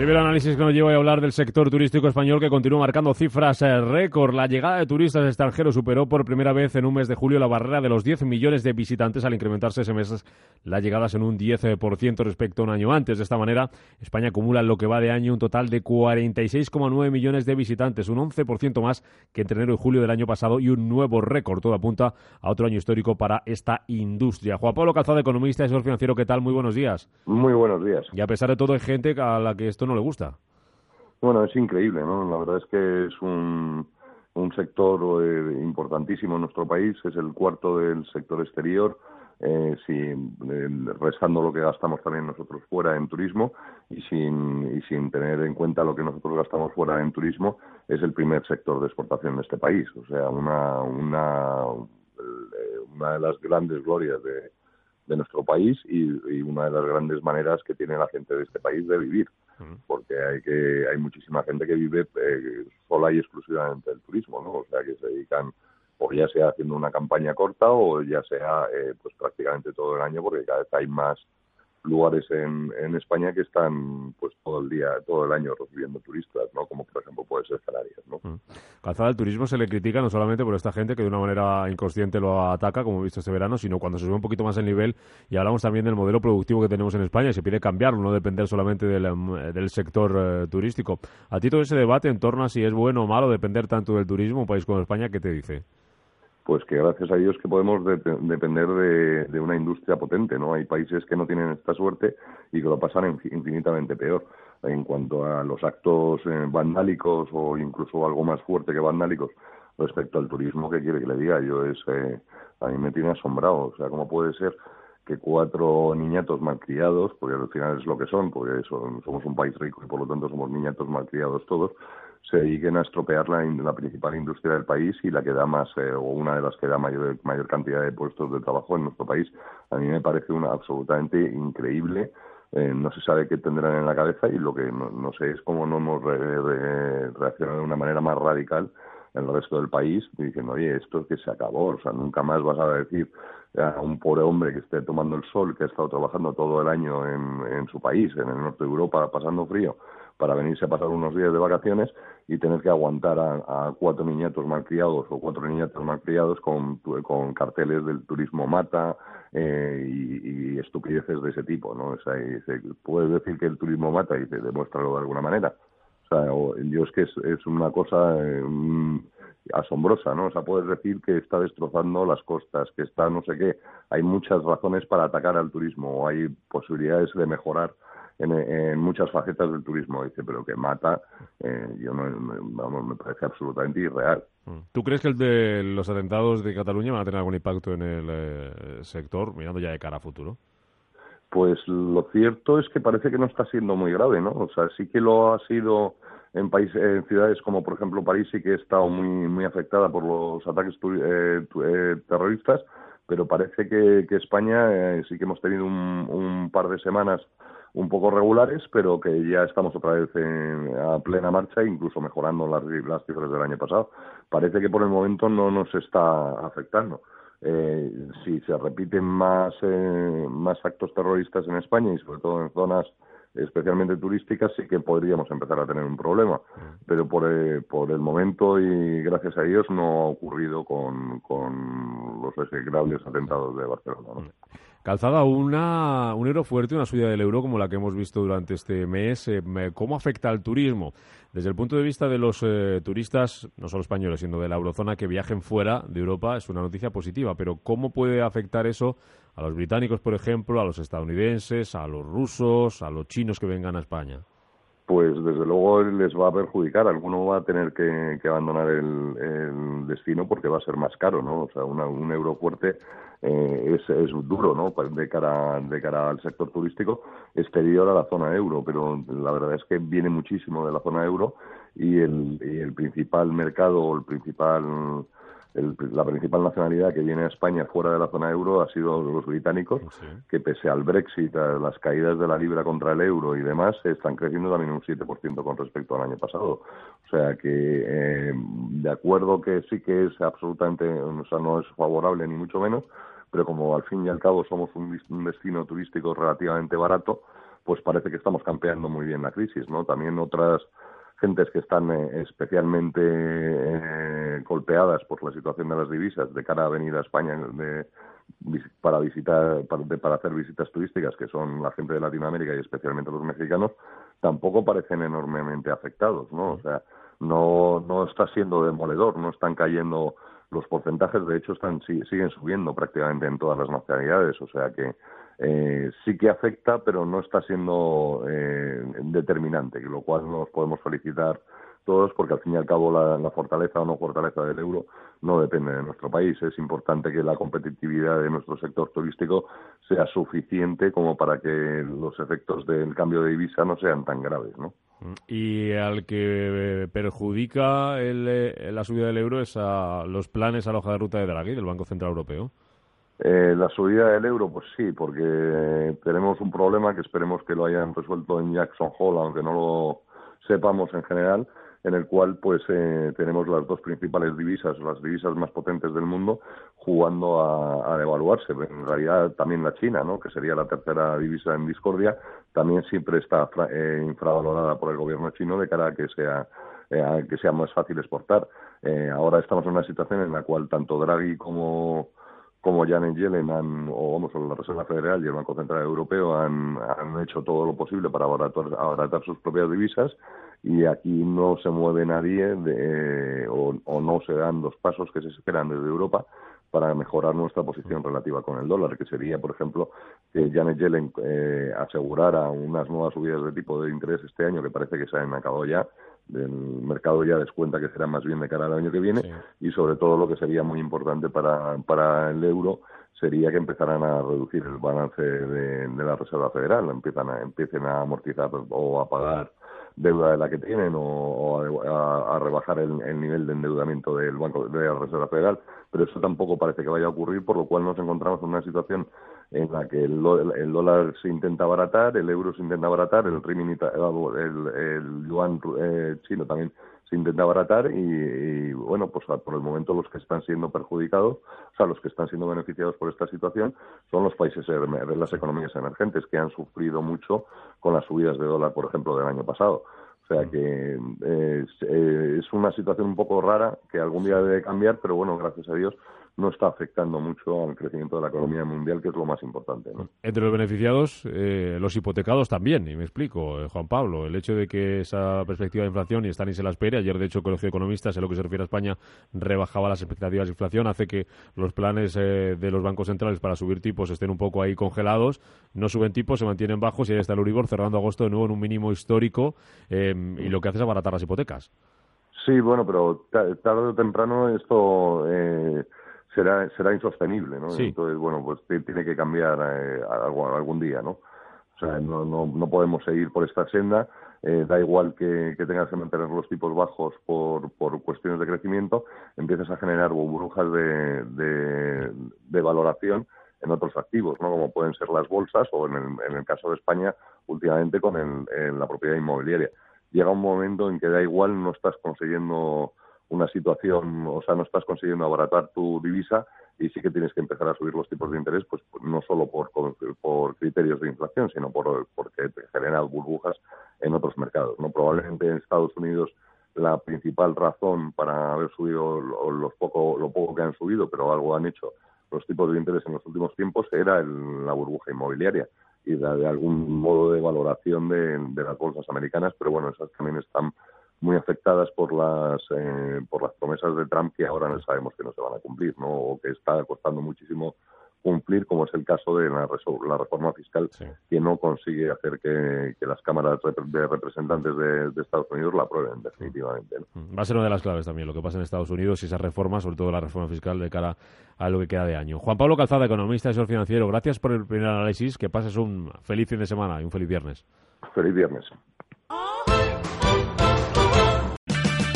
Primer análisis que nos lleva a hablar del sector turístico español que continúa marcando cifras eh, récord. La llegada de turistas extranjeros superó por primera vez en un mes de julio la barrera de los 10 millones de visitantes al incrementarse ese mes las llegadas en un 10% respecto a un año antes. De esta manera, España acumula en lo que va de año un total de 46,9 millones de visitantes, un 11% más que entre enero y julio del año pasado y un nuevo récord. Todo apunta a otro año histórico para esta industria. Juan Pablo Calzado, economista y asesor financiero, ¿qué tal? Muy buenos días. Muy buenos días. Y a pesar de todo, hay gente a la que esto no le gusta. Bueno, es increíble, ¿no? La verdad es que es un, un sector eh, importantísimo en nuestro país, es el cuarto del sector exterior, eh, sin, restando lo que gastamos también nosotros fuera en turismo y sin, y sin tener en cuenta lo que nosotros gastamos fuera en turismo, es el primer sector de exportación de este país. O sea, una, una, eh, una de las grandes glorias de, de nuestro país y, y una de las grandes maneras que tiene la gente de este país de vivir porque hay que hay muchísima gente que vive eh, sola y exclusivamente del turismo, ¿no? O sea, que se dedican o ya sea haciendo una campaña corta o ya sea eh, pues prácticamente todo el año porque cada vez hay más lugares en, España que están pues todo el día, todo el año recibiendo turistas, ¿no? Como por ejemplo puede ser Canarias, ¿no? Mm. Calzada, el turismo se le critica no solamente por esta gente que de una manera inconsciente lo ataca, como he visto este verano, sino cuando se sube un poquito más el nivel y hablamos también del modelo productivo que tenemos en España y se pide cambiarlo, no depender solamente del, em, del sector eh, turístico. A ti todo ese debate en torno a si es bueno o malo depender tanto del turismo, un país como España, ¿qué te dice? Pues que gracias a Dios que podemos depender de, una industria potente, ¿no? Hay países que no tienen esta suerte y que lo pasan infinitamente peor. En cuanto a los actos eh, vandálicos o incluso algo más fuerte que vandálicos respecto al turismo, ¿qué quiere que le diga? Yo es, eh, a mí me tiene asombrado. O sea, ¿cómo puede ser que cuatro niñatos malcriados, porque al final es lo que son, porque somos un país rico y por lo tanto somos niñatos malcriados todos, se dediquen a estropear la, la principal industria del país y la que da más, eh, o una de las que da mayor, mayor cantidad de puestos de trabajo en nuestro país. A mí me parece una absolutamente increíble. Eh, no se sabe qué tendrán en la cabeza y lo que no, sé es cómo no hemos reaccionado de una manera más radical en el resto del país diciendo, oye, esto es que se acabó, o sea, nunca más vas a decir a un pobre hombre que esté tomando el sol, que ha estado trabajando todo el año en su país, en el norte de Europa, pasando frío, para venirse a pasar unos días de vacaciones y tener que aguantar a, cuatro niñatos malcriados o cuatro niñatos malcriados con, con carteles del turismo mata eh, y, estupideces de ese tipo, ¿no? O sea, puedes decir que el turismo mata y te demuéstralo de alguna manera. O sea, yo es que es, una cosa eh, asombrosa, ¿no? O sea, puedes decir que está destrozando las costas, que está no sé qué. Hay muchas razones para atacar al turismo o hay posibilidades de mejorar en, muchas facetas del turismo. Dice, pero que mata, eh, yo no, vamos, me parece absolutamente irreal. Mm. ¿Tú crees que el de los atentados de Cataluña van a tener algún impacto en el eh, sector, mirando ya de cara a futuro? Pues lo cierto es que parece que no está siendo muy grave, ¿no? O sea, sí que lo ha sido en países, en ciudades como por ejemplo París sí que ha estado muy muy afectada por los ataques eh, terroristas, pero parece que, que España sí que hemos tenido un, un par de semanas un poco regulares, pero que ya estamos otra vez en, a plena marcha, incluso mejorando las, las cifras del año pasado. Parece que por el momento no nos está afectando. Eh, si se repiten más, eh, más actos terroristas en España y sobre todo en zonas especialmente turísticas, sí que podríamos empezar a tener un problema. Pero por, eh, por el momento y gracias a Dios no ha ocurrido con, con los execrables atentados de Barcelona. ¿no? Calzada, una, un euro fuerte, una subida del euro como la que hemos visto durante este mes, eh, ¿cómo afecta al turismo? Desde el punto de vista de los eh, turistas, no solo españoles, sino de la eurozona que viajen fuera de Europa, es una noticia positiva, pero ¿cómo puede afectar eso a los británicos, por ejemplo, a los estadounidenses, a los rusos, a los chinos que vengan a España? pues desde luego les va a perjudicar. Alguno va a tener que, abandonar el, destino porque va a ser más caro, ¿no? O sea, un euro fuerte eh, es, es, duro, ¿no? De cara, de cara al sector turístico exterior a la zona euro, pero la verdad es que viene muchísimo de la zona euro y el, y el principal mercado, el principal la principal nacionalidad que viene a España fuera de la zona euro ha sido los británicos, que pese al Brexit, a las caídas de la libra contra el euro y demás, están creciendo también un 7% con respecto al año pasado. O sea que, eh, de acuerdo que sí que es absolutamente, o sea, no es favorable ni mucho menos, pero como al fin y al cabo somos un, un destino turístico relativamente barato, pues parece que estamos campeando muy bien la crisis, ¿no? También otras gentes que están eh, especialmente eh, golpeadas por la situación de las divisas de cara a venir a España para visitar para, hacer visitas turísticas que son la gente de Latinoamérica y especialmente los mexicanos tampoco parecen enormemente afectados no o sea no no está siendo demoledor no están cayendo los porcentajes de hecho están siguen subiendo prácticamente en todas las nacionalidades o sea que eh, sí que afecta, pero no está siendo eh, determinante, lo cual nos podemos felicitar todos porque al fin y al cabo la, fortaleza o no fortaleza del euro no depende de nuestro país. Es importante que la competitividad de nuestro sector turístico sea suficiente como para que los efectos del cambio de divisa no sean tan graves, ¿no? Y al que perjudica eh, la subida del euro es a los planes a la hoja de ruta de Draghi, del Banco Central Europeo. Eh, la subida del euro, pues sí, porque tenemos un problema que esperemos que lo hayan resuelto en Jackson Hole, aunque no lo sepamos en general, en el cual pues eh, tenemos las dos principales divisas, las divisas más potentes del mundo, jugando a, devaluarse. En realidad también la China, ¿no? que sería la tercera divisa en discordia, también siempre está eh, infravalorada por el gobierno chino de cara a que sea a que sea más fácil exportar. ahora estamos en una situación en la cual tanto Draghi como como Janet Yellen han, o vamos, la Reserva Federal y el Banco Central Europeo han, han hecho todo lo posible para abaratar, abaratar sus propias divisas y aquí no se mueve nadie de, o, o, no se dan los pasos que se esperan desde Europa para mejorar nuestra posición relativa con el dólar, que sería, por ejemplo, que Janet Yellen eh, asegurara unas nuevas subidas de tipo de interés este año, que parece que se han acabado ya, el mercado ya descuenta que será más bien de cara al año que viene y sobre todo lo que sería muy importante para, para el euro sería que empezaran a reducir el balance de, la Reserva Federal, empiezan a, empiecen a amortizar o a pagar deuda de la que tienen o, a, rebajar el, nivel de endeudamiento del Banco de la Reserva Federal, pero eso tampoco parece que vaya a ocurrir, por lo cual nos encontramos en una situación en la que el, dólar se intenta abaratar, el euro se intenta abaratar, el el, el yuan eh, chino también se intenta abaratar y, bueno, pues por el momento los que están siendo perjudicados, o sea, los que están siendo beneficiados por esta situación son los países, de las economías emergentes que han sufrido mucho con las subidas de dólar, por ejemplo, del año pasado. O sea que eh, es una situación un poco rara que algún día debe cambiar, pero bueno, gracias a Dios no está afectando mucho al crecimiento de la economía mundial, que es lo más importante. Entre los beneficiados, eh, los hipotecados también, y me explico, eh, Juan Pablo, el hecho de que esa perspectiva de inflación y ni se la espere, ayer de hecho el Colegio de Economistas, en lo que se refiere a España, rebajaba las expectativas de inflación, hace que los planes eh, de los bancos centrales para subir tipos estén un poco ahí congelados, no suben tipos, se mantienen bajos y ahí está el Uribor cerrando agosto de nuevo en un mínimo histórico y lo que hace es abaratar las hipotecas. Sí, bueno, pero tarde o temprano esto será será insostenible, ¿no? Entonces, bueno, pues tiene que cambiar eh, algún, día, ¿no? O sea, no, no, no podemos seguir por esta senda. Eh, da igual que, que, tengas que mantener los tipos bajos por, por cuestiones de crecimiento, empiezas a generar burbujas de, de, valoración en otros activos, ¿no? como pueden ser las bolsas o en el, en el caso de España últimamente con el, la propiedad inmobiliaria. Llega un momento en que da igual, no estás consiguiendo una situación, o sea, no estás consiguiendo abaratar tu divisa y sí que tienes que empezar a subir los tipos de interés, pues no solo por, por criterios de inflación, sino por, porque te generan burbujas en otros mercados. no Probablemente en Estados Unidos la principal razón para haber subido los poco, lo poco que han subido, pero algo han hecho los tipos de interés en los últimos tiempos, era la burbuja inmobiliaria y de, algún modo de valoración de las bolsas americanas, pero bueno, esas también están muy afectadas por las eh, por las promesas de Trump que ahora no sabemos que no se van a cumplir, ¿no? O que está costando muchísimo cumplir, como es el caso de la, reforma fiscal, que no consigue hacer que, las cámaras de representantes de, Estados Unidos la aprueben definitivamente. Mm, va a ser una de las claves también lo que pasa en Estados Unidos y esa reforma, sobre todo la reforma fiscal de cara a lo que queda de año. Juan Pablo Calzada, economista y asesor financiero, gracias por el primer análisis. Que pases un feliz fin de semana y un feliz viernes. Feliz viernes.